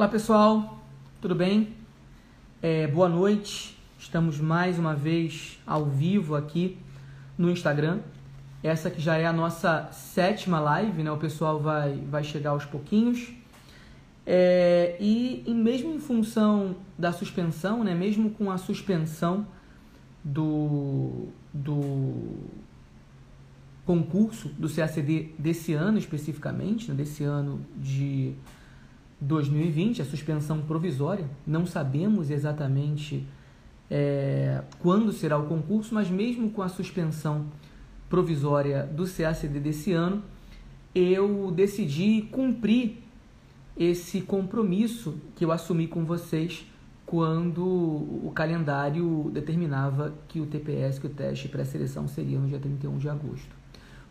Olá pessoal, tudo bem? É, boa noite. Estamos mais uma vez ao vivo aqui no Instagram. Essa que já é a nossa sétima live, né? O pessoal vai, vai chegar aos pouquinhos. É, e, e mesmo em função da suspensão, né? Mesmo com a suspensão do, do concurso do CACD desse ano especificamente, né? desse ano de 2020, a suspensão provisória. Não sabemos exatamente é, quando será o concurso, mas mesmo com a suspensão provisória do CACD desse ano, eu decidi cumprir esse compromisso que eu assumi com vocês quando o calendário determinava que o TPS, que o teste pré-seleção seria no dia 31 de agosto.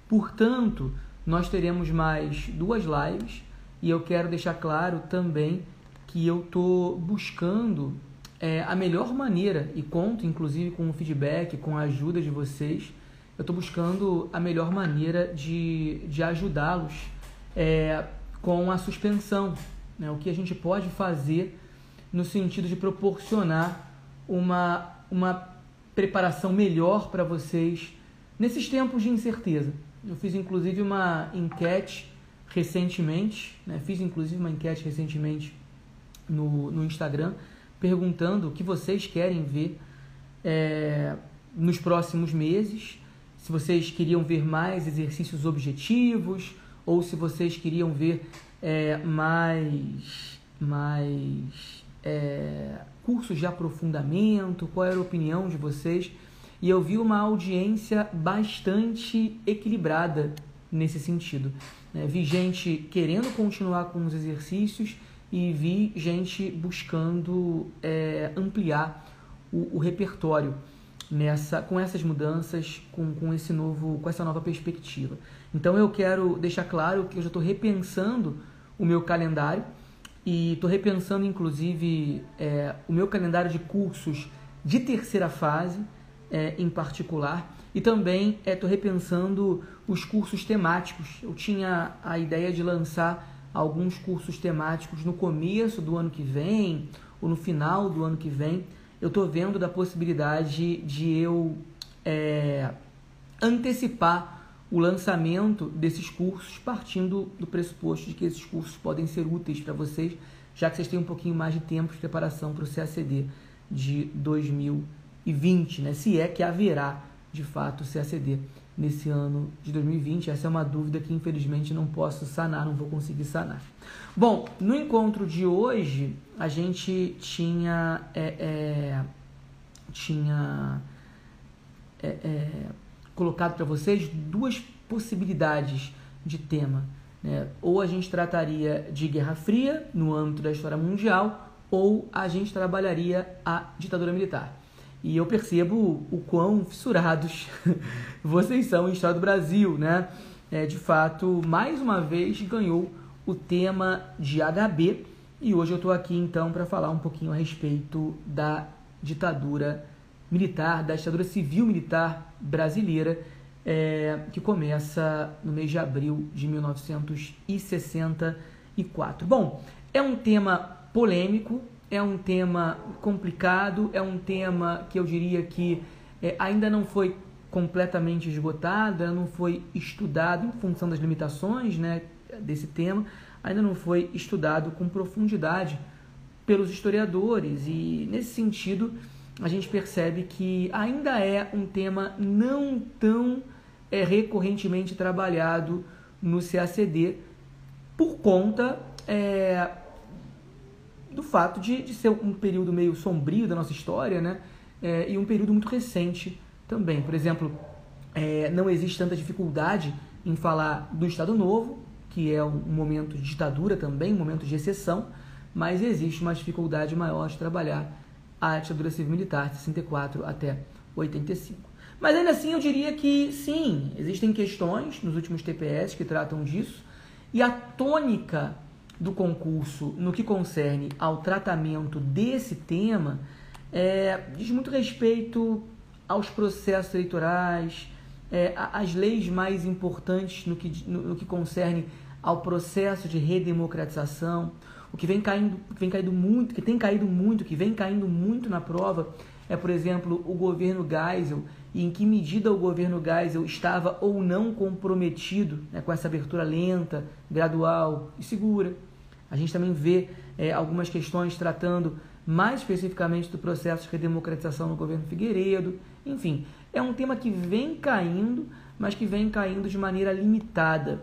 Portanto, nós teremos mais duas lives e eu quero deixar claro também que eu estou buscando é, a melhor maneira, e conto inclusive com o feedback, com a ajuda de vocês, eu estou buscando a melhor maneira de, de ajudá-los é, com a suspensão. Né? O que a gente pode fazer no sentido de proporcionar uma, uma preparação melhor para vocês nesses tempos de incerteza. Eu fiz inclusive uma enquete recentemente, né? fiz inclusive uma enquete recentemente no, no Instagram, perguntando o que vocês querem ver é, nos próximos meses, se vocês queriam ver mais exercícios objetivos ou se vocês queriam ver é, mais, mais é, cursos de aprofundamento, qual era a opinião de vocês. E eu vi uma audiência bastante equilibrada nesse sentido. Né? Vi gente querendo continuar com os exercícios e vi gente buscando é, ampliar o, o, repertório nessa, com essas mudanças, com, com, esse novo, com essa nova perspectiva. Então eu quero deixar claro que eu já estou repensando o meu calendário e estou repensando inclusive é, o meu calendário de cursos de terceira fase é, em particular e também estou é, repensando os cursos temáticos. Eu tinha a ideia de lançar alguns cursos temáticos no começo do ano que vem ou no final do ano que vem. Eu estou vendo da possibilidade de eu é, antecipar o lançamento desses cursos, partindo do pressuposto de que esses cursos podem ser úteis para vocês, já que vocês têm um pouquinho mais de tempo de preparação para o CACD de 2020, né? se é que haverá de fato se aceder nesse ano de 2020? Essa é uma dúvida que infelizmente não posso sanar, não vou conseguir sanar. Bom, no encontro de hoje a gente tinha é, é, tinha é, é colocado para vocês duas possibilidades de tema. Né? Ou a gente trataria de Guerra Fria no âmbito da história mundial, ou a gente trabalharia a ditadura militar. E eu percebo o quão fissurados vocês são em História do Brasil, né? É, de fato, mais uma vez ganhou o tema de HB e hoje eu estou aqui então para falar um pouquinho a respeito da ditadura militar, da ditadura civil militar brasileira, é, que começa no mês de abril de 1964. Bom, é um tema polêmico, é um tema complicado, é um tema que eu diria que é, ainda não foi completamente esgotado, ainda não foi estudado em função das limitações né, desse tema, ainda não foi estudado com profundidade pelos historiadores. E nesse sentido a gente percebe que ainda é um tema não tão é, recorrentemente trabalhado no CACD por conta é, do fato de, de ser um período meio sombrio da nossa história, né? É, e um período muito recente também. Por exemplo, é, não existe tanta dificuldade em falar do Estado Novo, que é um momento de ditadura também, um momento de exceção, mas existe uma dificuldade maior de trabalhar a ditadura civil-militar de 64 até 85. Mas ainda assim eu diria que sim, existem questões nos últimos TPS que tratam disso, e a tônica do concurso no que concerne ao tratamento desse tema é, diz muito respeito aos processos eleitorais, é, às leis mais importantes no que, no, no que concerne ao processo de redemocratização. O que vem caindo, que vem caindo muito, que tem caído muito, que vem caindo muito na prova é, por exemplo, o governo Geisel e em que medida o governo Geisel estava ou não comprometido né, com essa abertura lenta, gradual e segura. A gente também vê é, algumas questões tratando mais especificamente do processo de redemocratização no governo Figueiredo. Enfim, é um tema que vem caindo, mas que vem caindo de maneira limitada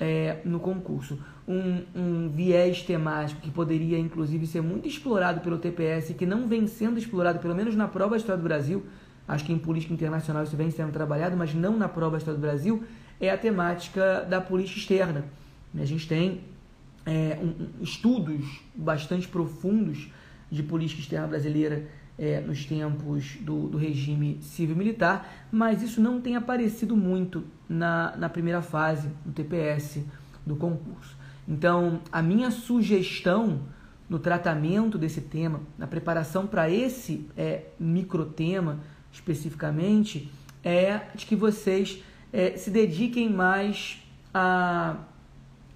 é, no concurso. Um, um, viés temático que poderia, inclusive, ser muito explorado pelo TPS que não vem sendo explorado, pelo menos na prova História do Brasil, acho que em política internacional isso vem sendo trabalhado, mas não na prova História do Brasil, é a temática da política externa. A gente tem é, um, estudos bastante profundos de política externa brasileira é, nos tempos do, do regime civil-militar, mas isso não tem aparecido muito na, na primeira fase do TPS do concurso. Então, a minha sugestão no tratamento desse tema, na preparação para esse é, microtema especificamente, é de que vocês é, se dediquem mais a,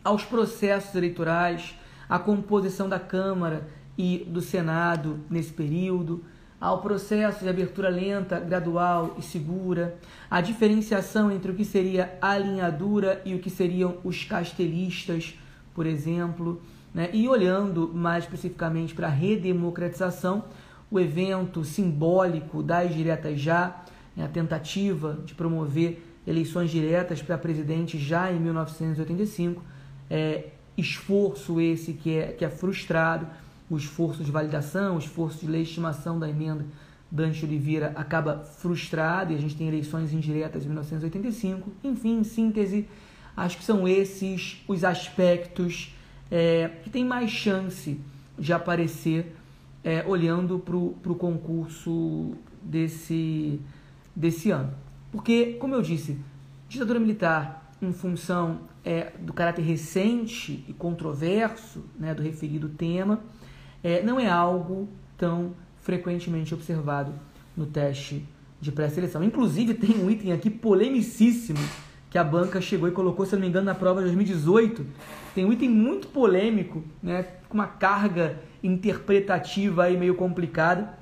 aos processos eleitorais, à composição da Câmara e do Senado nesse período, ao processo de abertura lenta, gradual e segura, a diferenciação entre o que seria a alinhadura e o que seriam os castelistas, por exemplo, né? e olhando mais especificamente para a redemocratização, o evento simbólico das diretas já, né? a tentativa de promover eleições diretas para presidente já em 1985, é, esforço esse que é, que é frustrado, o esforço de validação, o esforço de legitimação da emenda Dante Oliveira acaba frustrado e a gente tem eleições indiretas em 1985. Enfim, em síntese, acho que são esses os aspectos é, que têm mais chance de aparecer é, olhando para o concurso desse, desse ano. Porque, como eu disse, ditadura militar, em função é, do caráter recente e controverso né, do referido tema, é, não é algo tão frequentemente observado no teste de pré-seleção. Inclusive, tem um item aqui polemicíssimo que a banca chegou e colocou, se não me engano, na prova de 2018. Tem um item muito polêmico, né, com uma carga interpretativa aí meio complicada,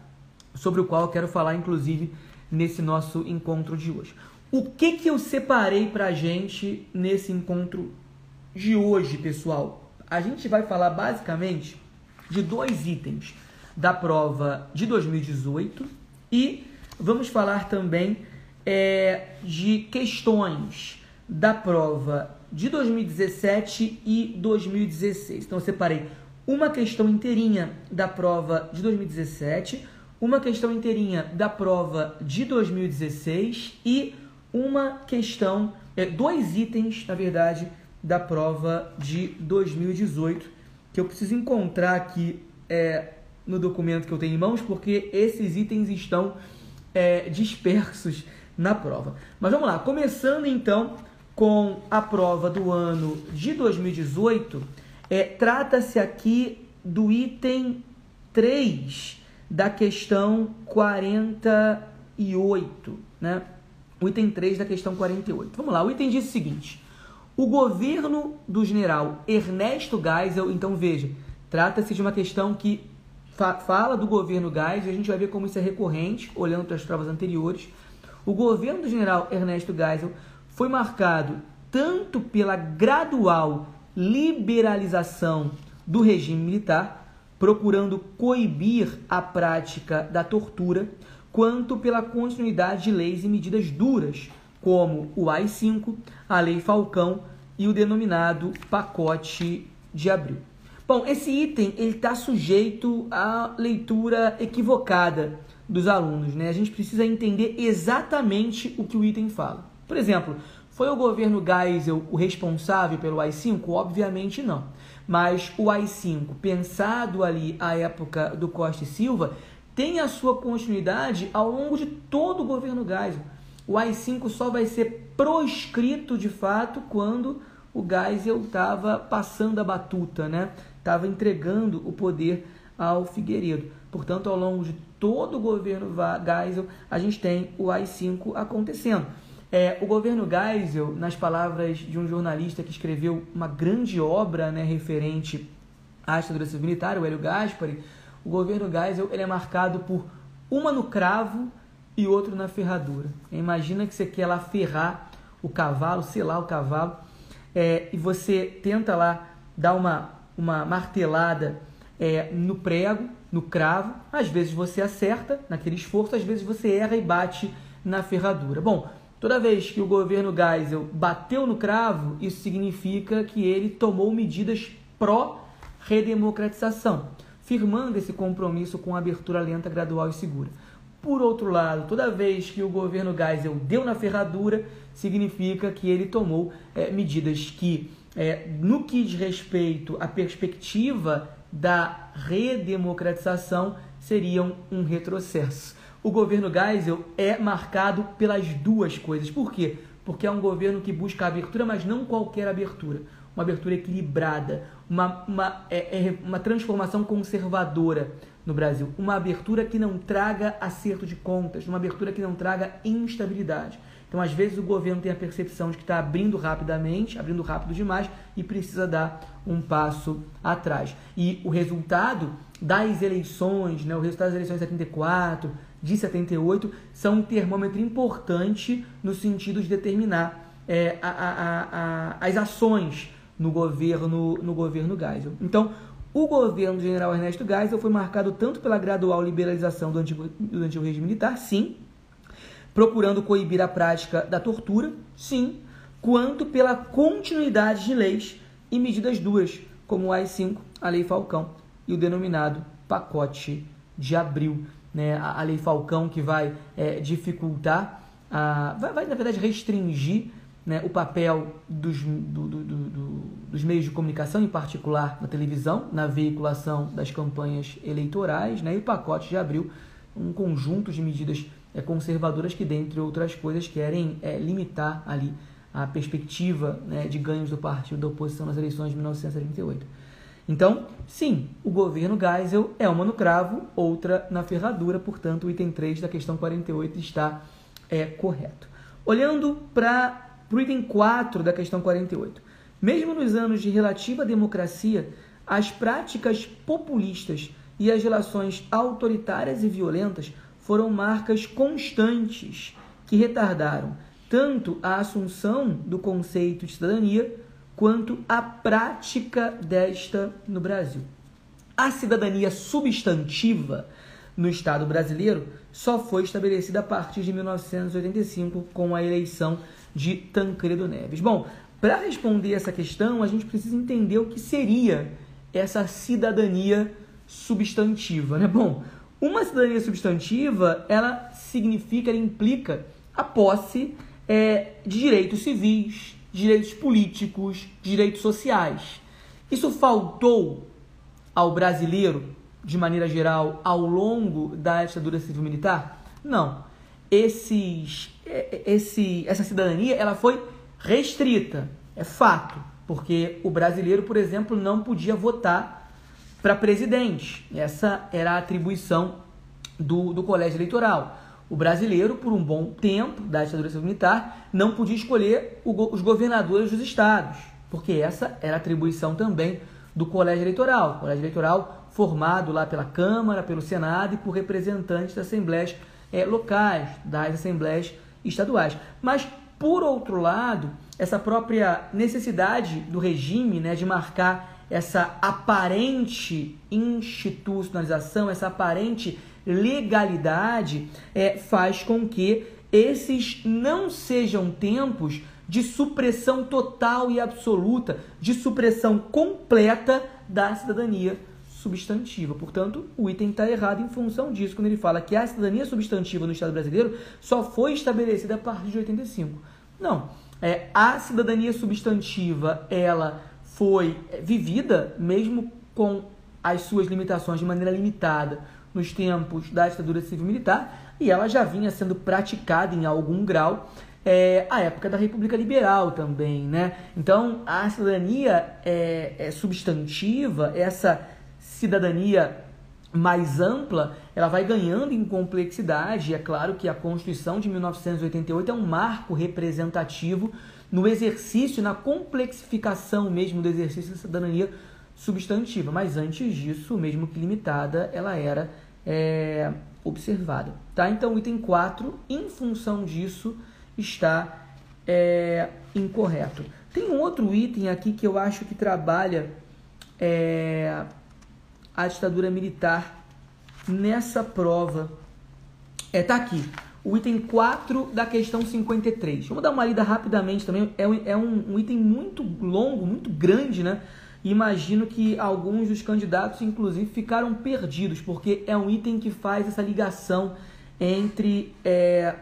sobre o qual eu quero falar, inclusive, nesse nosso encontro de hoje. O que, que eu separei para a gente nesse encontro de hoje, pessoal? A gente vai falar basicamente de dois itens da prova de 2018 e vamos falar também é, de questões da prova de 2017 e 2016. Então eu separei uma questão inteirinha da prova de 2017, uma questão inteirinha da prova de 2016 e uma questão, é, dois itens, na verdade, da prova de 2018 que eu preciso encontrar aqui é, no documento que eu tenho em mãos, porque esses itens estão é, dispersos na prova. Mas vamos lá, começando então com a prova do ano de 2018, é, trata-se aqui do item 3 da questão 48, né? O item 3 da questão 48. Vamos lá, o item diz o seguinte: o governo do general Ernesto Geisel, então veja, trata-se de uma questão que fa fala do governo Geisel, a gente vai ver como isso é recorrente, olhando para as provas anteriores. O governo do general Ernesto Geisel foi marcado tanto pela gradual liberalização do regime militar, procurando coibir a prática da tortura, quanto pela continuidade de leis e medidas duras como o AI-5, a Lei Falcão e o denominado pacote de abril. Bom, esse item ele está sujeito à leitura equivocada dos alunos, né? A gente precisa entender exatamente o que o item fala. Por exemplo, foi o governo Geisel o responsável pelo AI-5? Obviamente não. Mas o AI-5, pensado ali à época do Costa e Silva, tem a sua continuidade ao longo de todo o governo Geisel o AI-5 só vai ser proscrito de fato quando o Geisel estava passando a batuta, né? Estava entregando o poder ao Figueiredo. Portanto, ao longo de todo o governo Geisel, a gente tem o AI-5 acontecendo. É, o governo Geisel, nas palavras de um jornalista que escreveu uma grande obra né, referente à ditadura civil militar, o Hélio Gaspari, o governo Geisel ele é marcado por uma no cravo e outro na ferradura. Imagina que você quer lá ferrar o cavalo, selar o cavalo, é, e você tenta lá dar uma, uma martelada é, no prego, no cravo. Às vezes você acerta naquele esforço, às vezes você erra e bate na ferradura. Bom, toda vez que o governo Geisel bateu no cravo, isso significa que ele tomou medidas pró-redemocratização firmando esse compromisso com abertura lenta, gradual e segura. Por outro lado, toda vez que o governo Geisel deu na ferradura, significa que ele tomou é, medidas que, é, no que diz respeito à perspectiva da redemocratização, seriam um retrocesso. O governo Geisel é marcado pelas duas coisas. Por quê? Porque é um governo que busca abertura, mas não qualquer abertura uma abertura equilibrada, uma, uma, é, é uma transformação conservadora no Brasil, uma abertura que não traga acerto de contas, uma abertura que não traga instabilidade. Então, às vezes, o governo tem a percepção de que está abrindo rapidamente, abrindo rápido demais e precisa dar um passo atrás. E o resultado das eleições, né, o resultado das eleições de 74, de 78, são um termômetro importante no sentido de determinar é, a, a, a, as ações no governo, no governo Geisel. Então, o governo do general Ernesto Geisel foi marcado tanto pela gradual liberalização do antigo, do antigo regime militar, sim, procurando coibir a prática da tortura, sim, quanto pela continuidade de leis e medidas duras, como o AI-5, a Lei Falcão e o denominado pacote de abril, né? a, a Lei Falcão que vai é, dificultar, a, vai, vai, na verdade, restringir né, o papel dos, do, do, do, dos meios de comunicação, em particular na televisão, na veiculação das campanhas eleitorais, né, e o pacote de abril, um conjunto de medidas é, conservadoras que, dentre outras coisas, querem é, limitar ali a perspectiva né, de ganhos do partido da oposição nas eleições de 1938. Então, sim, o governo Geisel é uma no cravo, outra na ferradura, portanto, o item 3 da questão 48 está é, correto. Olhando para para o item 4 da questão 48. Mesmo nos anos de relativa democracia, as práticas populistas e as relações autoritárias e violentas foram marcas constantes que retardaram tanto a assunção do conceito de cidadania quanto a prática desta no Brasil. A cidadania substantiva no Estado brasileiro só foi estabelecida a partir de 1985 com a eleição de Tancredo Neves. Bom, para responder essa questão, a gente precisa entender o que seria essa cidadania substantiva, né? Bom, uma cidadania substantiva, ela significa, ela implica a posse é, de direitos civis, direitos políticos, direitos sociais. Isso faltou ao brasileiro, de maneira geral, ao longo da ditadura civil-militar? Não esses, esse, essa cidadania ela foi restrita, é fato, porque o brasileiro, por exemplo, não podia votar para presidente. Essa era a atribuição do, do colégio eleitoral. O brasileiro, por um bom tempo da ditadura militar, não podia escolher o, os governadores dos estados, porque essa era a atribuição também do colégio eleitoral. O colégio eleitoral formado lá pela Câmara, pelo Senado e por representantes da Assembleia é, locais, das assembleias estaduais. Mas, por outro lado, essa própria necessidade do regime né, de marcar essa aparente institucionalização, essa aparente legalidade, é, faz com que esses não sejam tempos de supressão total e absoluta, de supressão completa da cidadania substantiva. Portanto, o item está errado em função disso, quando ele fala que a cidadania substantiva no Estado brasileiro só foi estabelecida a partir de 85. Não. É, a cidadania substantiva, ela foi é, vivida, mesmo com as suas limitações de maneira limitada, nos tempos da ditadura civil-militar, e ela já vinha sendo praticada em algum grau é, a época da República Liberal também, né? Então, a cidadania é, é substantiva, essa cidadania mais ampla, ela vai ganhando em complexidade. É claro que a Constituição de 1988 é um marco representativo no exercício, na complexificação mesmo do exercício da cidadania substantiva, mas antes disso, mesmo que limitada, ela era é, observada. Tá? Então, o item 4, em função disso, está é, incorreto. Tem um outro item aqui que eu acho que trabalha é, a ditadura militar nessa prova. É, tá aqui. O item 4 da questão 53. Vamos dar uma lida rapidamente também. É, um, é um, um item muito longo, muito grande, né? Imagino que alguns dos candidatos, inclusive, ficaram perdidos, porque é um item que faz essa ligação entre é,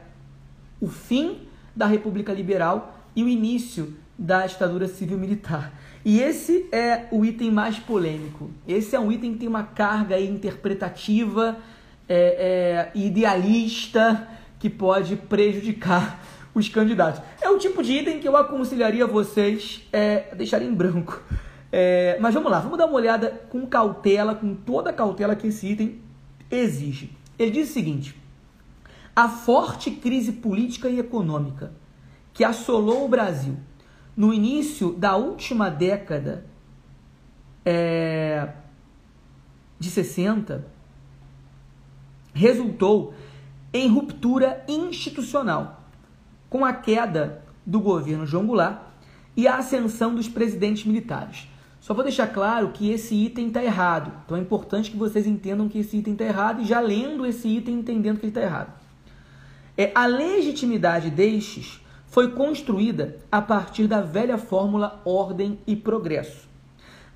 o fim da República Liberal e o início da ditadura civil-militar. E esse é o item mais polêmico. Esse é um item que tem uma carga interpretativa é, é, idealista que pode prejudicar os candidatos. É o tipo de item que eu aconselharia vocês é, deixarem em branco. É, mas vamos lá, vamos dar uma olhada com cautela, com toda a cautela que esse item exige. Ele diz o seguinte: a forte crise política e econômica que assolou o Brasil no início da última década é, de 60 resultou em ruptura institucional, com a queda do governo João Goulart e a ascensão dos presidentes militares. Só vou deixar claro que esse item está errado. Então é importante que vocês entendam que esse item está errado e já lendo esse item entendendo que ele está errado. É, a legitimidade destes foi construída a partir da velha fórmula ordem e progresso.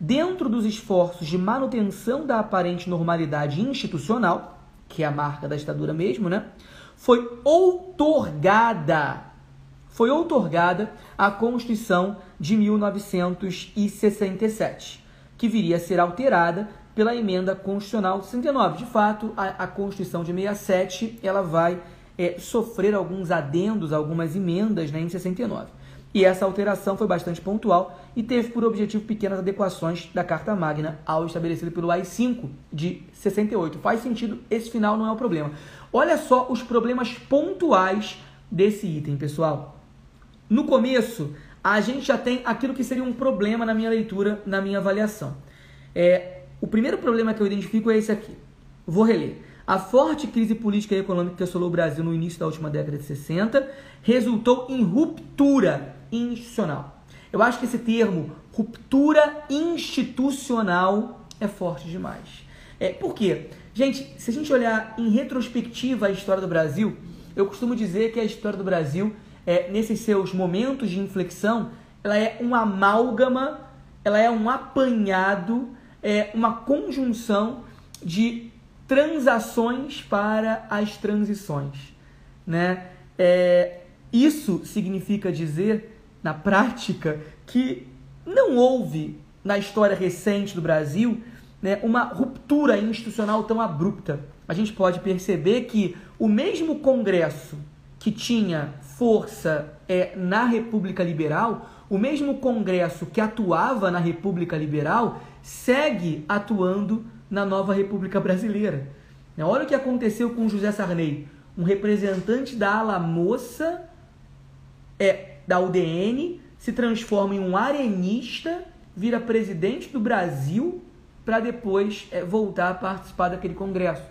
Dentro dos esforços de manutenção da aparente normalidade institucional, que é a marca da ditadura mesmo, né? Foi outorgada, foi outorgada a Constituição de 1967, que viria a ser alterada pela emenda constitucional 69. De fato, a, a Constituição de 67 ela vai é, sofrer alguns adendos, algumas emendas né, em 69. E essa alteração foi bastante pontual e teve por objetivo pequenas adequações da Carta Magna ao estabelecido pelo AI-5 de 68. Faz sentido, esse final não é o problema. Olha só os problemas pontuais desse item, pessoal. No começo, a gente já tem aquilo que seria um problema na minha leitura, na minha avaliação. É, o primeiro problema que eu identifico é esse aqui. Vou reler. A forte crise política e econômica que assolou o Brasil no início da última década de 60 resultou em ruptura institucional. Eu acho que esse termo, ruptura institucional, é forte demais. É, por quê? Gente, se a gente olhar em retrospectiva a história do Brasil, eu costumo dizer que a história do Brasil, é, nesses seus momentos de inflexão, ela é um amálgama, ela é um apanhado, é uma conjunção de transações para as transições. Né? É, isso significa dizer, na prática, que não houve na história recente do Brasil né, uma ruptura institucional tão abrupta. A gente pode perceber que o mesmo Congresso que tinha força é, na República Liberal, o mesmo Congresso que atuava na República Liberal, segue atuando na nova República Brasileira. Né, olha o que aconteceu com José Sarney, um representante da ala moça é, da UDN, se transforma em um arenista, vira presidente do Brasil para depois é, voltar a participar daquele congresso.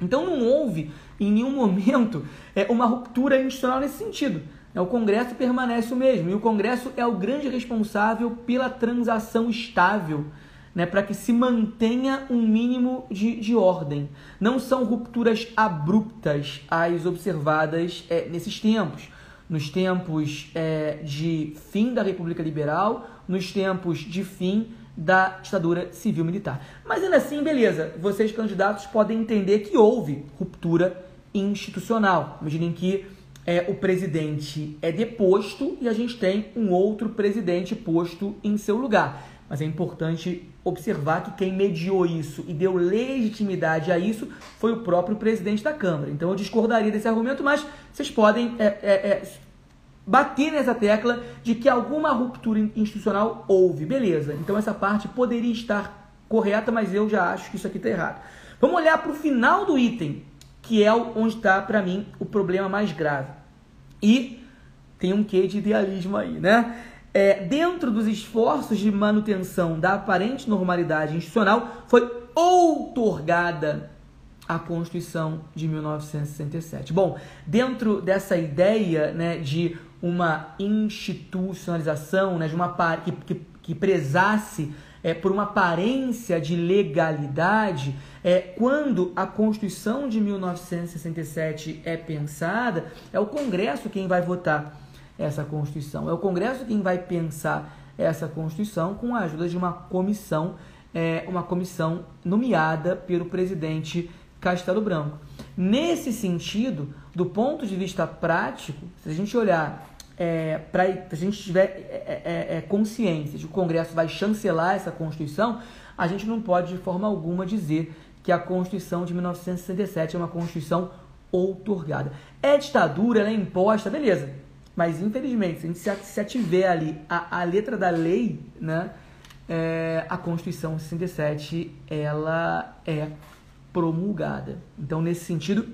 Então não houve em nenhum momento é, uma ruptura institucional nesse sentido. É, o Congresso permanece o mesmo e o Congresso é o grande responsável pela transação estável né, para que se mantenha um mínimo de, de ordem. Não são rupturas abruptas as observadas é, nesses tempos. Nos tempos é, de fim da República Liberal, nos tempos de fim da ditadura civil-militar. Mas ainda assim, beleza, vocês candidatos podem entender que houve ruptura institucional. Imaginem que é, o presidente é deposto e a gente tem um outro presidente posto em seu lugar. Mas é importante observar que quem mediou isso e deu legitimidade a isso foi o próprio presidente da Câmara. Então eu discordaria desse argumento, mas vocês podem é, é, é, bater nessa tecla de que alguma ruptura institucional houve. Beleza, então essa parte poderia estar correta, mas eu já acho que isso aqui está errado. Vamos olhar para o final do item, que é onde está, para mim, o problema mais grave. E tem um quê de idealismo aí, né? É, dentro dos esforços de manutenção da aparente normalidade institucional, foi outorgada a Constituição de 1967. Bom, dentro dessa ideia né, de uma institucionalização, né, de uma que, que, que prezasse é, por uma aparência de legalidade, é, quando a Constituição de 1967 é pensada, é o Congresso quem vai votar essa Constituição, é o Congresso quem vai pensar essa Constituição com a ajuda de uma comissão, é, uma comissão nomeada pelo presidente Castelo Branco. Nesse sentido, do ponto de vista prático, se a gente olhar é, para a gente tiver é, é, é, é, consciência de que o Congresso vai chancelar essa Constituição, a gente não pode de forma alguma dizer que a Constituição de 1967 é uma Constituição outorgada. É ditadura, ela é imposta, beleza. Mas infelizmente, se a gente se ativer ali a, a letra da lei, né, é, a Constituição 67 ela é promulgada. Então, nesse sentido,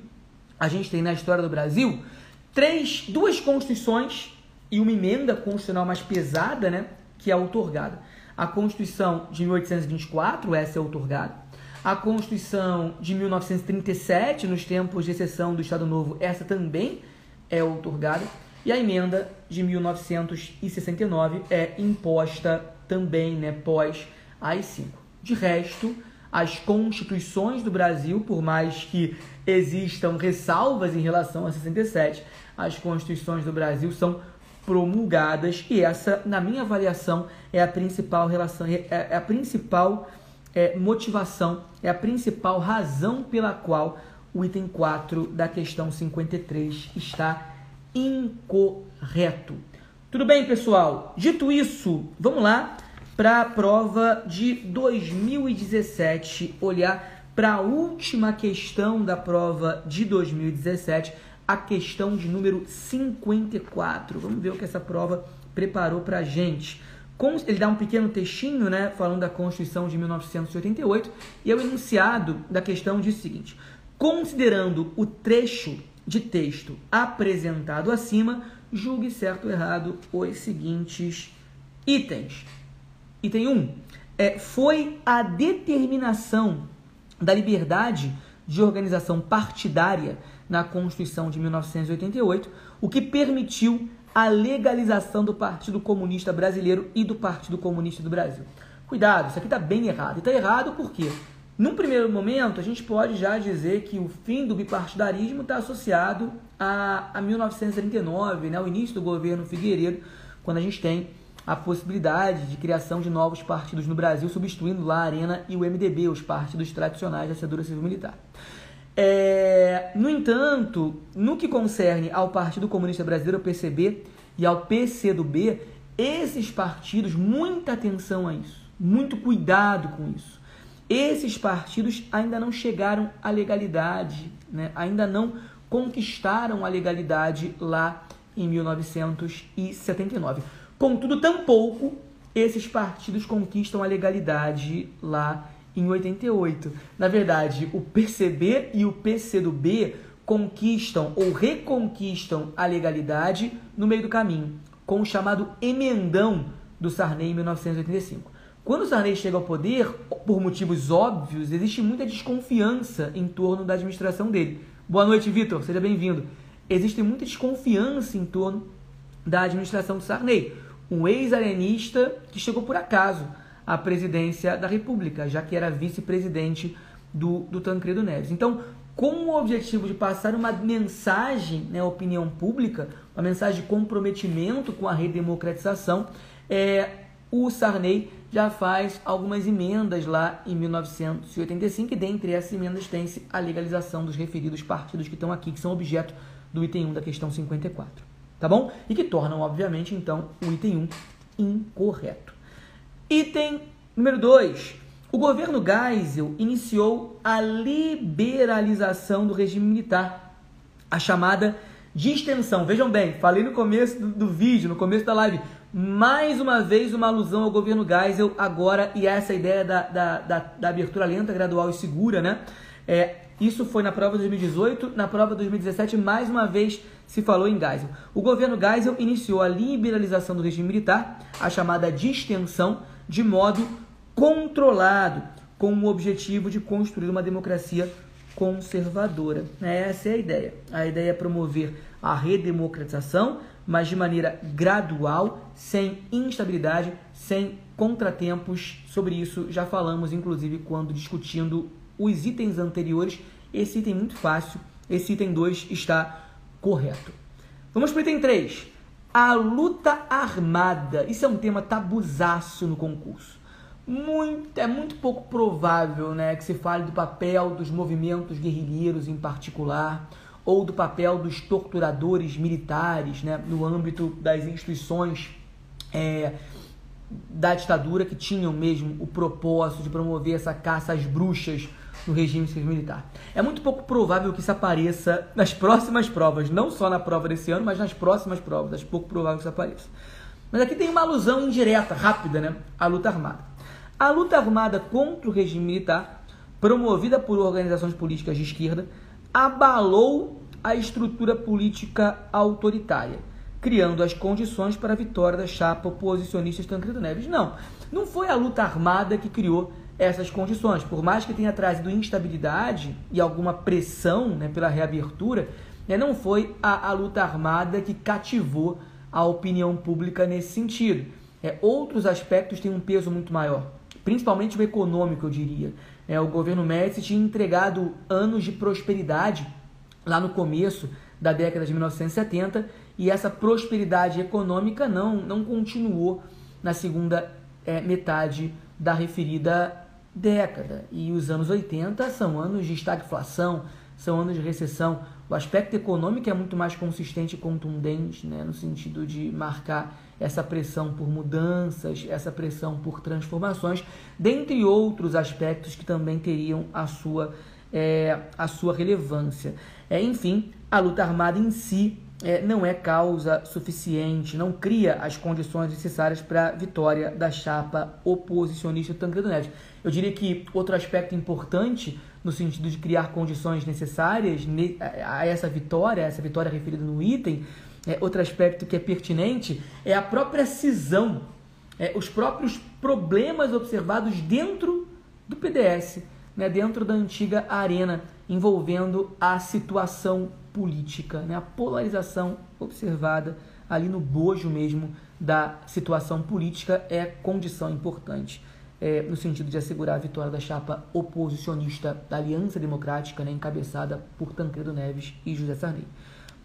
a gente tem na história do Brasil três, duas constituições e uma emenda constitucional mais pesada, né, que é outorgada. A Constituição de 1824, essa é outorgada. A Constituição de 1937, nos tempos de exceção do Estado Novo, essa também é outorgada. E a emenda de 1969 é imposta também, né, pós AI-5. De resto, as constituições do Brasil, por mais que existam ressalvas em relação a 67, as constituições do Brasil são promulgadas e essa, na minha avaliação, é a principal relação, é, é a principal é, motivação, é a principal razão pela qual o item 4 da questão 53 está incorreto. Tudo bem, pessoal? Dito isso, vamos lá para a prova de 2017, olhar para a última questão da prova de 2017, a questão de número 54. Vamos ver o que essa prova preparou para a gente. Ele dá um pequeno textinho, né, falando da Constituição de 1988, e é o enunciado da questão diz o seguinte: considerando o trecho de texto apresentado acima, julgue certo ou errado os seguintes itens. Item 1. É, foi a determinação da liberdade de organização partidária na Constituição de 1988, o que permitiu a legalização do Partido Comunista Brasileiro e do Partido Comunista do Brasil. Cuidado, isso aqui está bem errado. Está errado por quê? Num primeiro momento, a gente pode já dizer que o fim do bipartidarismo está associado a, a 1939, né, o início do governo Figueiredo, quando a gente tem a possibilidade de criação de novos partidos no Brasil, substituindo lá a Arena e o MDB, os partidos tradicionais da cedura civil militar. É, no entanto, no que concerne ao Partido Comunista Brasileiro, o PCB, e ao PCdoB, esses partidos, muita atenção a isso, muito cuidado com isso. Esses partidos ainda não chegaram à legalidade, né? ainda não conquistaram a legalidade lá em 1979. Contudo, tampouco esses partidos conquistam a legalidade lá em 88. Na verdade, o PCB e o PCdoB conquistam ou reconquistam a legalidade no meio do caminho, com o chamado emendão do Sarney em 1985. Quando o Sarney chega ao poder, por motivos óbvios, existe muita desconfiança em torno da administração dele. Boa noite, Vitor, seja bem-vindo. Existe muita desconfiança em torno da administração do Sarney um ex-arenista que chegou por acaso à presidência da República, já que era vice-presidente do, do Tancredo Neves. Então, com o objetivo de passar uma mensagem né, à opinião pública, uma mensagem de comprometimento com a redemocratização, é, o Sarney já faz algumas emendas lá em 1985 e dentre essas emendas tem-se a legalização dos referidos partidos que estão aqui, que são objeto do item 1 da questão 54 tá bom? E que tornam, obviamente, então, o item 1 incorreto. Item número 2. O governo Geisel iniciou a liberalização do regime militar, a chamada distensão. Vejam bem, falei no começo do, do, vídeo, no começo da live, mais uma vez uma alusão ao governo Geisel agora e essa ideia da, da, da, da abertura lenta, gradual e segura, né? É, isso foi na prova de 2018, na prova de 2017, mais uma vez se falou em Geisel. O governo Geisel iniciou a liberalização do regime militar, a chamada distensão, de modo controlado, com o objetivo de construir uma democracia conservadora. Essa é a ideia. A ideia é promover a redemocratização, mas de maneira gradual, sem instabilidade, sem contratempos. Sobre isso já falamos, inclusive, quando discutindo os itens anteriores. Esse item muito fácil, esse item 2 está correto. Vamos para o item 3. A luta armada. Isso é um tema tabuzaço no concurso. Muito, é muito pouco provável né, que se fale do papel dos movimentos guerrilheiros em particular, ou do papel dos torturadores militares né, no âmbito das instituições é, da ditadura que tinham mesmo o propósito de promover essa caça às bruxas no regime militar. É muito pouco provável que isso apareça nas próximas provas, não só na prova desse ano, mas nas próximas provas. É pouco provável que isso apareça. Mas aqui tem uma alusão indireta, rápida, né? À luta armada. A luta armada contra o regime militar, promovida por organizações políticas de esquerda, abalou a estrutura política autoritária, criando as condições para a vitória da chapa oposicionista Tancredo Neves. Não, não foi a luta armada que criou essas condições. Por mais que tenha trazido instabilidade e alguma pressão né, pela reabertura, né, não foi a, a, luta armada que cativou a opinião pública nesse sentido. É, outros aspectos têm um peso muito maior, principalmente o econômico, eu diria. É, o governo Médici tinha entregado anos de prosperidade lá no começo da década de 1970 e essa prosperidade econômica não, não continuou na segunda é, metade da referida década. E os anos 80 são anos de estagflação, são anos de recessão. O aspecto econômico é muito mais consistente e contundente, né, no sentido de marcar essa pressão por mudanças, essa pressão por transformações, dentre outros aspectos que também teriam a sua, é, a sua relevância. É, enfim, a luta armada em si é, não é causa suficiente, não cria as condições necessárias para a vitória da chapa oposicionista Tancredo Neves. Eu diria que outro aspecto importante no sentido de criar condições necessárias a essa vitória, essa vitória referida no item, é, outro aspecto que é pertinente é a própria cisão, é, os próprios problemas observados dentro do PDS, né, dentro da antiga arena, envolvendo a situação política, né? a polarização observada ali no bojo mesmo da situação política é condição importante é, no sentido de assegurar a vitória da chapa oposicionista da Aliança Democrática, né, encabeçada por Tancredo Neves e José Sarney.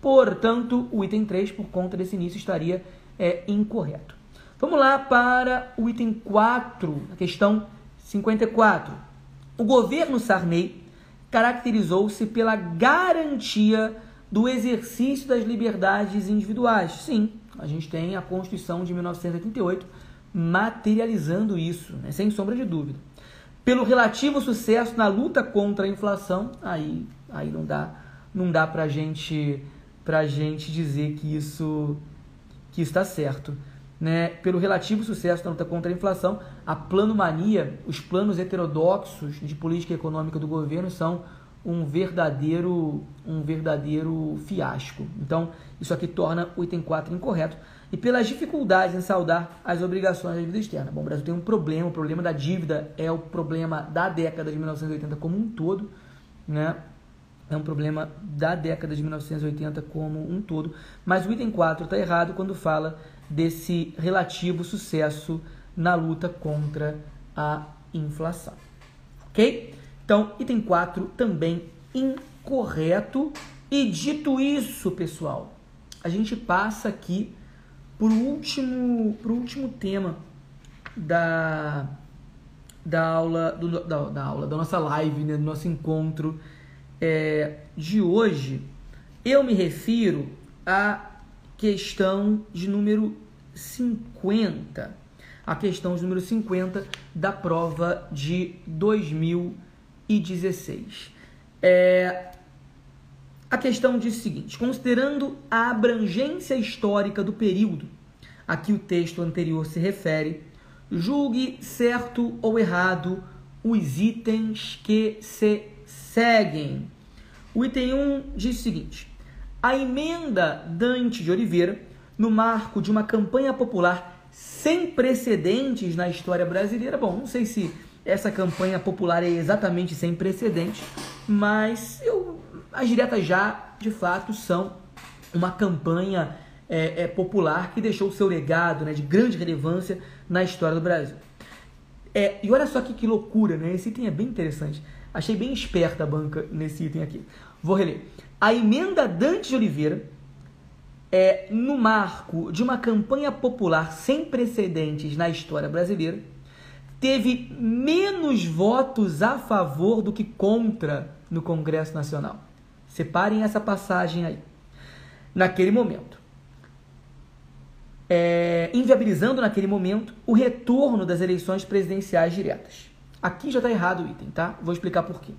Portanto, o item 3, por conta desse início, estaria é, incorreto. Vamos lá para o item 4, a questão 54. O governo Sarney caracterizou-se pela garantia do exercício das liberdades individuais. Sim, a gente tem a Constituição de 1988 materializando isso, né, sem sombra de dúvida. Pelo relativo sucesso na luta contra a inflação, aí, aí não dá, não dá para gente, a gente dizer que isso que está certo. Né, pelo relativo sucesso na luta contra a inflação, a planomania, os planos heterodoxos de política econômica do governo são um verdadeiro, um verdadeiro fiasco. Então, isso aqui torna o item 4 incorreto. E pelas dificuldades em saldar as obrigações da dívida externa. Bom, o Brasil tem um problema, o problema da dívida é o problema da década de 1980 como um todo, né? É um problema da década de 1980 como um todo, mas o item 4 está errado quando fala desse relativo sucesso na luta contra a inflação. Ok? Então, item 4 também incorreto. E dito isso, pessoal, a gente passa aqui para o último, último tema da, da aula, do, da, da, aula, da nossa live, né, do nosso encontro é, de hoje. Eu me refiro à questão de número 50. A questão de número 50 da prova de 2016. É, a questão diz o seguinte: considerando a abrangência histórica do período a que o texto anterior se refere, julgue certo ou errado os itens que se seguem. O item 1 diz o seguinte: a emenda Dante de Oliveira, no marco de uma campanha popular sem precedentes na história brasileira. Bom, não sei se essa campanha popular é exatamente sem precedentes, mas eu, as diretas já, de fato, são uma campanha é, é, popular que deixou o seu legado né, de grande relevância na história do Brasil. É, e olha só que, que loucura, né? Esse item é bem interessante. Achei bem esperta a banca nesse item aqui. Vou reler. A emenda Dante de Oliveira é no marco de uma campanha popular sem precedentes na história brasileira, teve menos votos a favor do que contra no Congresso Nacional. Separem essa passagem aí. Naquele momento, é, inviabilizando naquele momento o retorno das eleições presidenciais diretas. Aqui já está errado o item, tá? Vou explicar por quê.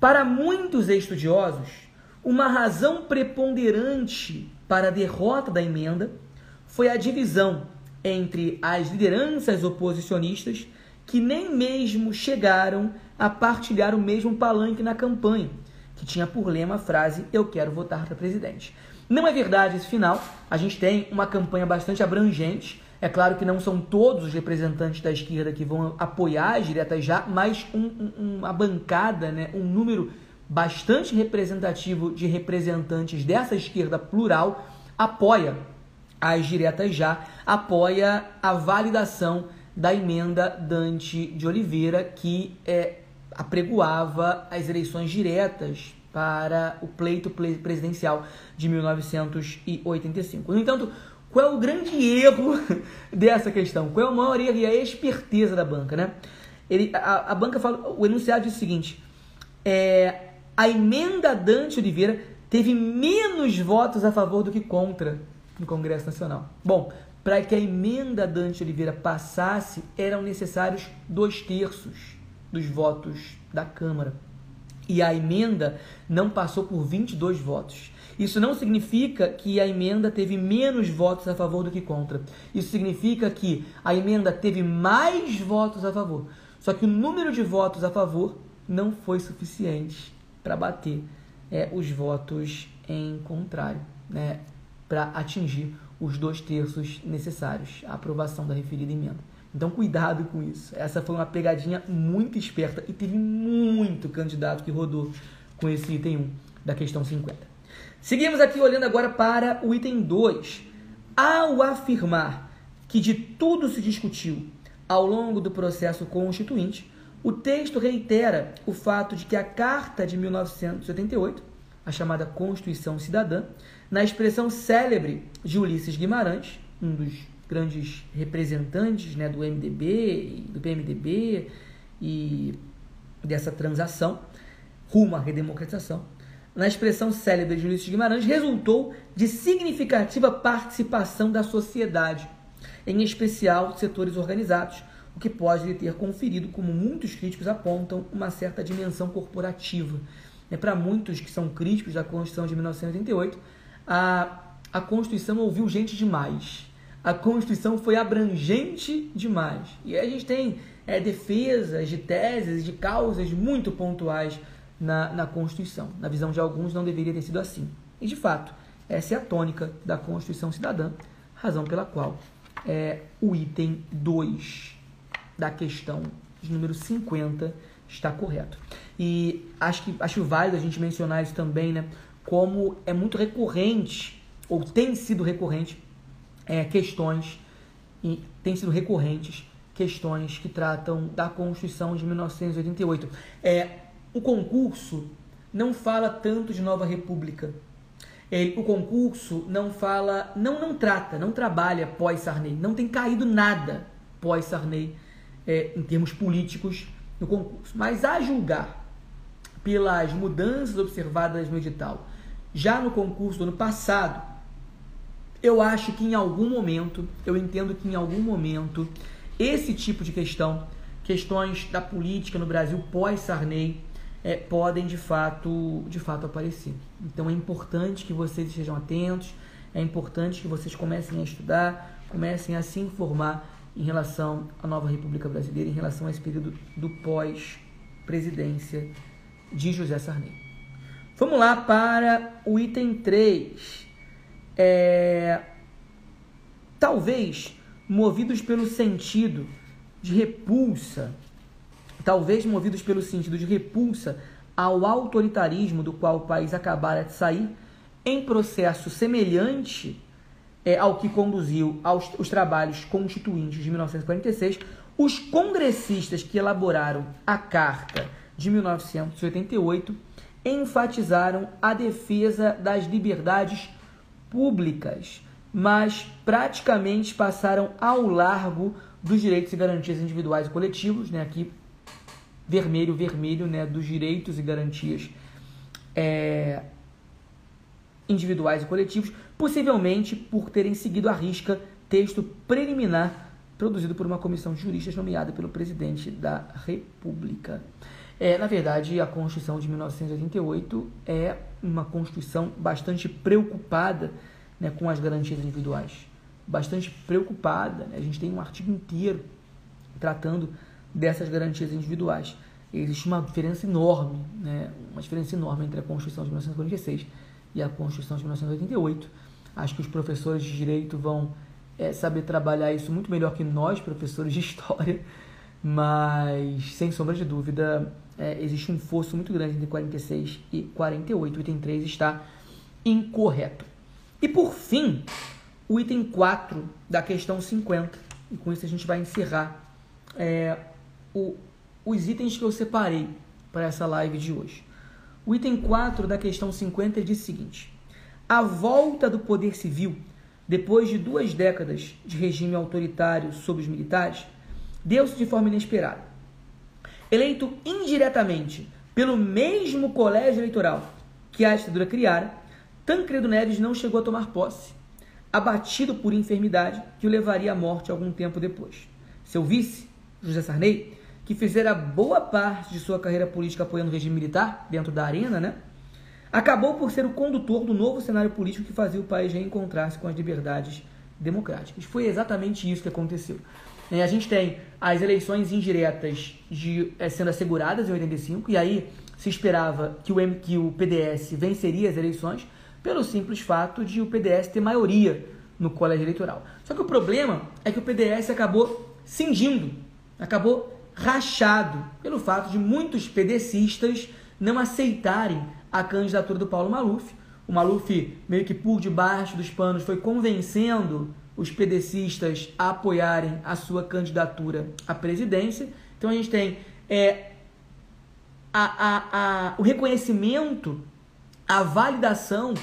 Para muitos estudiosos, uma razão preponderante para a derrota da emenda foi a divisão entre as lideranças oposicionistas que nem mesmo chegaram a partilhar o mesmo palanque na campanha, que tinha por lema a frase Eu quero votar para presidente. Não é verdade esse final. A gente tem uma campanha bastante abrangente. É claro que não são todos os representantes da esquerda que vão apoiar as diretas já, mas um, um, uma bancada, né, um número bastante representativo de representantes dessa esquerda plural apoia as diretas já, apoia a validação da emenda Dante de Oliveira que é, apregoava as eleições diretas para o pleito presidencial de 1985. No entanto, qual é o grande erro dessa questão? Qual é o maior erro e a esperteza da banca, né? Ele, a, a banca fala, o enunciado diz o seguinte: é, a emenda Dante Oliveira teve menos votos a favor do que contra no Congresso Nacional. Bom, para que a emenda Dante Oliveira passasse, eram necessários dois terços dos votos da Câmara e a emenda não passou por 22 votos. Isso não significa que a emenda teve menos votos a favor do que contra. Isso significa que a emenda teve mais votos a favor. Só que o número de votos a favor não foi suficiente para bater é, os votos em contrário, né, para atingir os dois terços necessários à aprovação da referida emenda. Então, cuidado com isso. Essa foi uma pegadinha muito esperta e teve muito candidato que rodou com esse item 1 da questão 50. Seguimos aqui olhando agora para o item 2. Ao afirmar que de tudo se discutiu ao longo do processo constituinte, o texto reitera o fato de que a Carta de 1988, a chamada Constituição Cidadã, na expressão célebre de Ulisses Guimarães, um dos grandes representantes né, do MDB, do PMDB e dessa transação rumo à redemocratização, na expressão célebre de Ulisses Guimarães, resultou de significativa participação da sociedade, em especial setores organizados, o que pode lhe ter conferido, como muitos críticos apontam, uma certa dimensão corporativa. É, Para muitos que são críticos da Constituição de 1988, a, a Constituição ouviu gente demais a Constituição foi abrangente demais. E a gente tem é, defesas de teses, de causas muito pontuais na, na Constituição. Na visão de alguns, não deveria ter sido assim. E, de fato, essa é a tônica da Constituição Cidadã, razão pela qual é, o item 2 da questão de número 50 está correto. E acho que acho válido a gente mencionar isso também, né? Como é muito recorrente, ou tem sido recorrente, é, questões, e têm sido recorrentes, questões que tratam da Constituição de 1988. É, o concurso não fala tanto de nova república. O concurso não fala, não não trata, não trabalha pós Sarney, não tem caído nada pós Sarney é, em termos políticos no concurso. Mas a julgar pelas mudanças observadas no edital, já no concurso do ano passado, eu acho que em algum momento, eu entendo que em algum momento, esse tipo de questão, questões da política no Brasil pós-Sarney, é, podem de fato, de fato aparecer. Então é importante que vocês estejam atentos, é importante que vocês comecem a estudar, comecem a se informar em relação à nova República Brasileira, em relação a esse período do pós-presidência de José Sarney. Vamos lá para o item 3. É... Talvez movidos pelo sentido de repulsa, talvez movidos pelo sentido de repulsa ao autoritarismo do qual o país acabara de sair, em processo semelhante é, ao que conduziu aos os trabalhos constituintes de 1946, os congressistas que elaboraram a Carta de 1988 enfatizaram a defesa das liberdades públicas, mas praticamente passaram ao largo dos direitos e garantias individuais e coletivos, né? Aqui vermelho, vermelho, né? Dos direitos e garantias é, individuais e coletivos, possivelmente por terem seguido à risca texto preliminar produzido por uma comissão de juristas nomeada pelo presidente da República. É, na verdade, a Constituição de 1988 é uma Constituição bastante preocupada né, com as garantias individuais. Bastante preocupada. Né? A gente tem um artigo inteiro tratando dessas garantias individuais. Existe uma diferença enorme, né? uma diferença enorme entre a Constituição de 1946 e a Constituição de 1988. Acho que os professores de direito vão é, saber trabalhar isso muito melhor que nós, professores de história, mas sem sombra de dúvida, é, existe um fosso muito grande entre 46 e 48. O item 3 está incorreto. E por fim, o item 4 da questão 50. E com isso a gente vai encerrar é, o, os itens que eu separei para essa live de hoje. O item 4 da questão 50 diz o seguinte: a volta do poder civil, depois de duas décadas de regime autoritário sobre os militares, deu-se de forma inesperada. Eleito indiretamente pelo mesmo colégio eleitoral que a ditadura criara, Tancredo Neves não chegou a tomar posse, abatido por enfermidade que o levaria à morte algum tempo depois. Seu vice, José Sarney, que fizera boa parte de sua carreira política apoiando o regime militar, dentro da arena, né? Acabou por ser o condutor do novo cenário político que fazia o país reencontrar-se com as liberdades democráticas. Foi exatamente isso que aconteceu. A gente tem as eleições indiretas de, é, sendo asseguradas em 85, e aí se esperava que o, que o PDS venceria as eleições pelo simples fato de o PDS ter maioria no colégio eleitoral. Só que o problema é que o PDS acabou cingindo, acabou rachado pelo fato de muitos PDCistas não aceitarem a candidatura do Paulo Maluf. O Maluf, meio que por debaixo dos panos, foi convencendo os PDCistas a apoiarem a sua candidatura à presidência. Então a gente tem é, a, a, a, o reconhecimento, a validação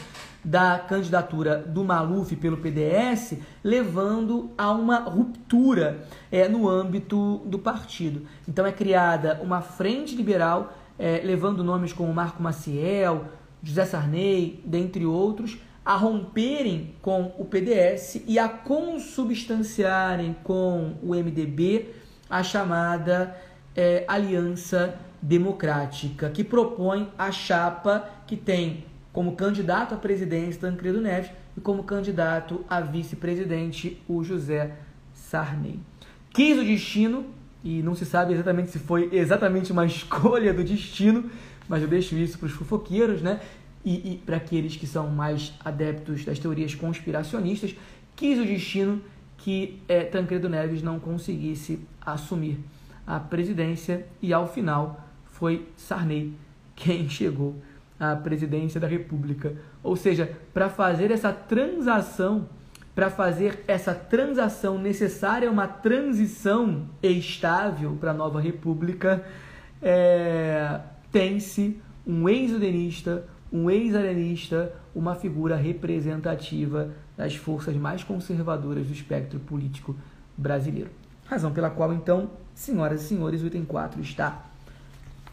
da candidatura do Maluf pelo PDS, levando a uma ruptura é, no âmbito do partido. Então é criada uma frente liberal, é, levando nomes como Marco Maciel, José Sarney, dentre outros, a romperem com o PDS e a consubstanciarem com o MDB a chamada é, Aliança Democrática, que propõe a chapa que tem como candidato à presidência Tancredo Neves e como candidato a vice-presidente o José Sarney. Quis o destino, e não se sabe exatamente se foi exatamente uma escolha do destino, mas eu deixo isso para os fofoqueiros, né? E, e para aqueles que são mais adeptos das teorias conspiracionistas, quis o destino que é, Tancredo Neves não conseguisse assumir a presidência e ao final foi Sarney quem chegou à presidência da República. Ou seja, para fazer essa transação, para fazer essa transação necessária uma transição estável para a nova República, é, tem-se um ex-udenista, um ex-arenista, uma figura representativa das forças mais conservadoras do espectro político brasileiro. Razão pela qual, então, senhoras e senhores, o item 4 está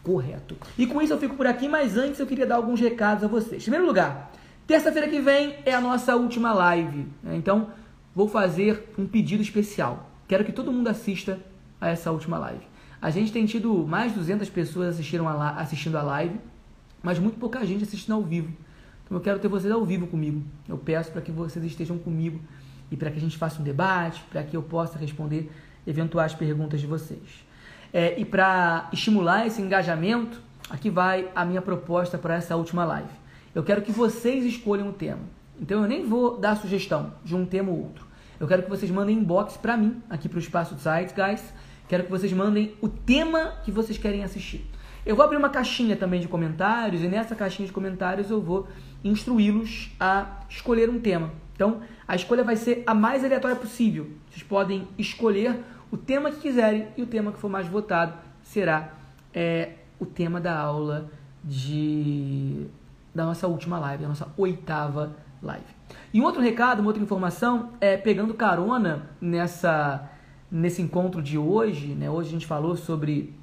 correto. E com isso eu fico por aqui, mas antes eu queria dar alguns recados a vocês. Em primeiro lugar, terça-feira que vem é a nossa última live, né? então vou fazer um pedido especial. Quero que todo mundo assista a essa última live. A gente tem tido mais de 200 pessoas assistindo a, assistindo a live mas muito pouca gente assistindo ao vivo. Então eu quero ter vocês ao vivo comigo. Eu peço para que vocês estejam comigo e para que a gente faça um debate, para que eu possa responder eventuais perguntas de vocês. É, e para estimular esse engajamento, aqui vai a minha proposta para essa última live. Eu quero que vocês escolham o tema. Então eu nem vou dar sugestão de um tema ou outro. Eu quero que vocês mandem inbox para mim, aqui para o Espaço Sites, guys. Quero que vocês mandem o tema que vocês querem assistir. Eu vou abrir uma caixinha também de comentários e nessa caixinha de comentários eu vou instruí-los a escolher um tema. Então, a escolha vai ser a mais aleatória possível. Vocês podem escolher o tema que quiserem e o tema que for mais votado será é, o tema da aula de da nossa última live, da nossa oitava live. E um outro recado, uma outra informação, é pegando carona nessa nesse encontro de hoje, né? Hoje a gente falou sobre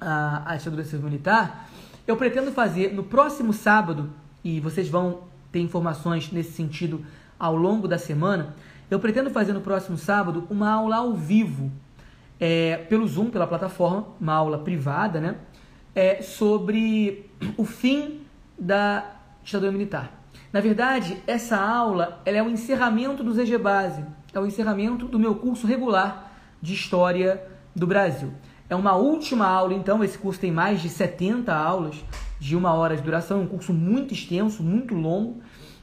a, a ditadura civil militar. Eu pretendo fazer no próximo sábado, e vocês vão ter informações nesse sentido ao longo da semana. Eu pretendo fazer no próximo sábado uma aula ao vivo, é, pelo Zoom, pela plataforma, uma aula privada, né? É, sobre o fim da ditadura militar. Na verdade, essa aula é o encerramento do ZG Base, é o encerramento do meu curso regular de História do Brasil. É uma última aula, então, esse curso tem mais de 70 aulas de uma hora de duração, um curso muito extenso, muito longo,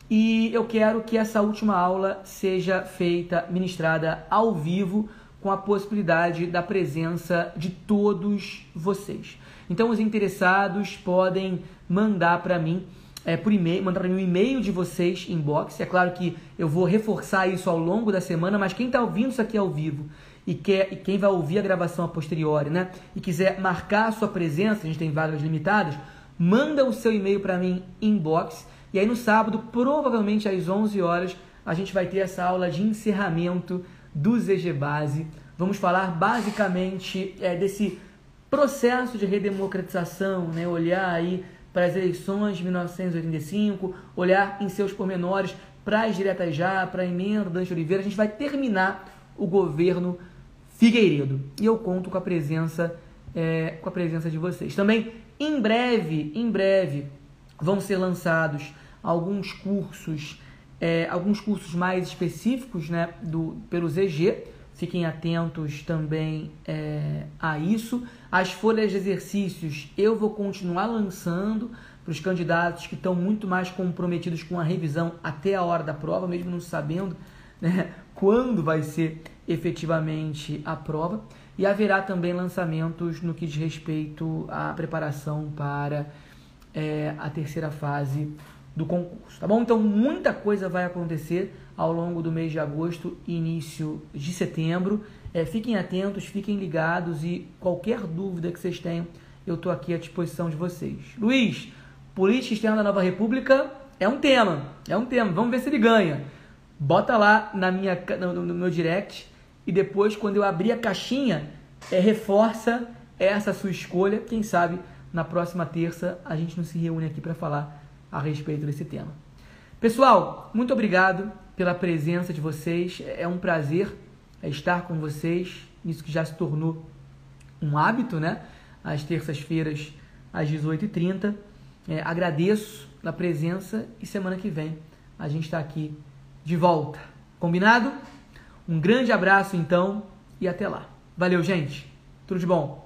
e eu quero que essa última aula seja feita, ministrada ao vivo, com a possibilidade da presença de todos vocês. Então, os interessados podem mandar para mim é, por e-mail, mandar um e-mail de vocês inbox. É claro que eu vou reforçar isso ao longo da semana, mas quem está ouvindo isso aqui ao vivo e, quer, e quem vai ouvir a gravação a posteriori, né? E quiser marcar a sua presença, a gente tem vagas limitadas, manda o seu e-mail para mim inbox. E aí no sábado, provavelmente às 11 horas, a gente vai ter essa aula de encerramento do ZG Base. Vamos falar basicamente é, desse processo de redemocratização, né? olhar aí para as eleições de 1985, olhar em seus pormenores para as diretas já, para a emenda do Dante Oliveira. A gente vai terminar o governo Figueiredo. E eu conto com a presença é, com a presença de vocês. Também em breve, em breve, vão ser lançados alguns cursos, é, alguns cursos mais específicos, né, do pelo ZG. Fiquem atentos também é, a isso. As folhas de exercícios eu vou continuar lançando para os candidatos que estão muito mais comprometidos com a revisão até a hora da prova, mesmo não sabendo né, quando vai ser efetivamente a prova. E haverá também lançamentos no que diz respeito à preparação para é, a terceira fase do concurso, tá bom? Então muita coisa vai acontecer ao longo do mês de agosto e início de setembro. É, fiquem atentos, fiquem ligados e qualquer dúvida que vocês tenham, eu estou aqui à disposição de vocês. Luiz, política externa da Nova República é um tema, é um tema. Vamos ver se ele ganha. Bota lá na minha, no, no meu direct e depois, quando eu abrir a caixinha, é, reforça essa sua escolha. Quem sabe na próxima terça a gente não se reúne aqui para falar a respeito desse tema. Pessoal, muito obrigado pela presença de vocês. É um prazer é estar com vocês, isso que já se tornou um hábito, né? Às terças-feiras, às 18h30. É, agradeço a presença e semana que vem a gente está aqui de volta. Combinado? Um grande abraço então e até lá. Valeu, gente. Tudo de bom.